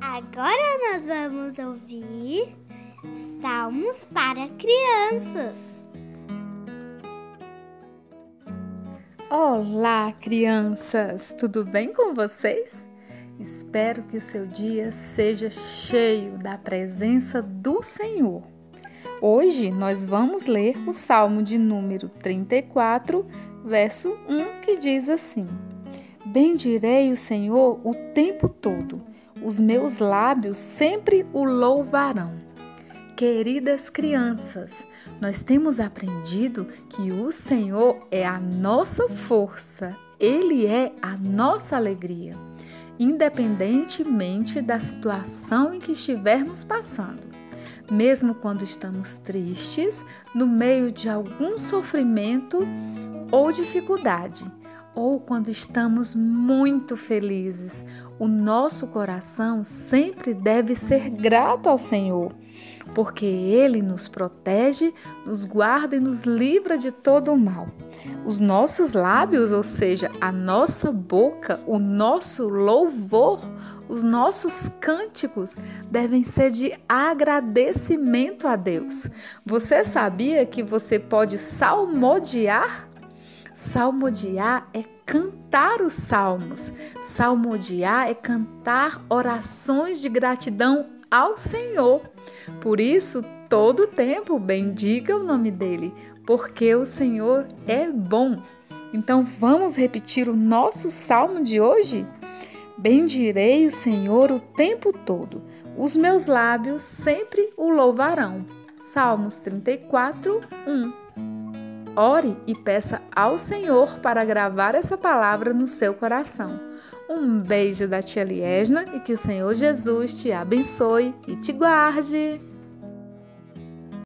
Agora nós vamos ouvir Salmos para crianças. Olá, crianças! Tudo bem com vocês? Espero que o seu dia seja cheio da presença do Senhor. Hoje nós vamos ler o Salmo de número 34, verso 1, que diz assim: Bendirei o Senhor o tempo todo, os meus lábios sempre o louvarão. Queridas crianças, nós temos aprendido que o Senhor é a nossa força, Ele é a nossa alegria, independentemente da situação em que estivermos passando. Mesmo quando estamos tristes, no meio de algum sofrimento ou dificuldade, ou quando estamos muito felizes, o nosso coração sempre deve ser grato ao Senhor, porque Ele nos protege, nos guarda e nos livra de todo o mal. Os nossos lábios, ou seja, a nossa boca, o nosso louvor, os nossos cânticos devem ser de agradecimento a Deus. Você sabia que você pode salmodiar? Salmodiar é cantar os salmos. Salmodiar é cantar orações de gratidão ao Senhor. Por isso, todo tempo bendiga o nome dele, porque o Senhor é bom. Então vamos repetir o nosso salmo de hoje? Bendirei o Senhor o tempo todo, os meus lábios sempre o louvarão. Salmos 34, 1. Ore e peça ao Senhor para gravar essa palavra no seu coração. Um beijo da tia Liesna e que o Senhor Jesus te abençoe e te guarde.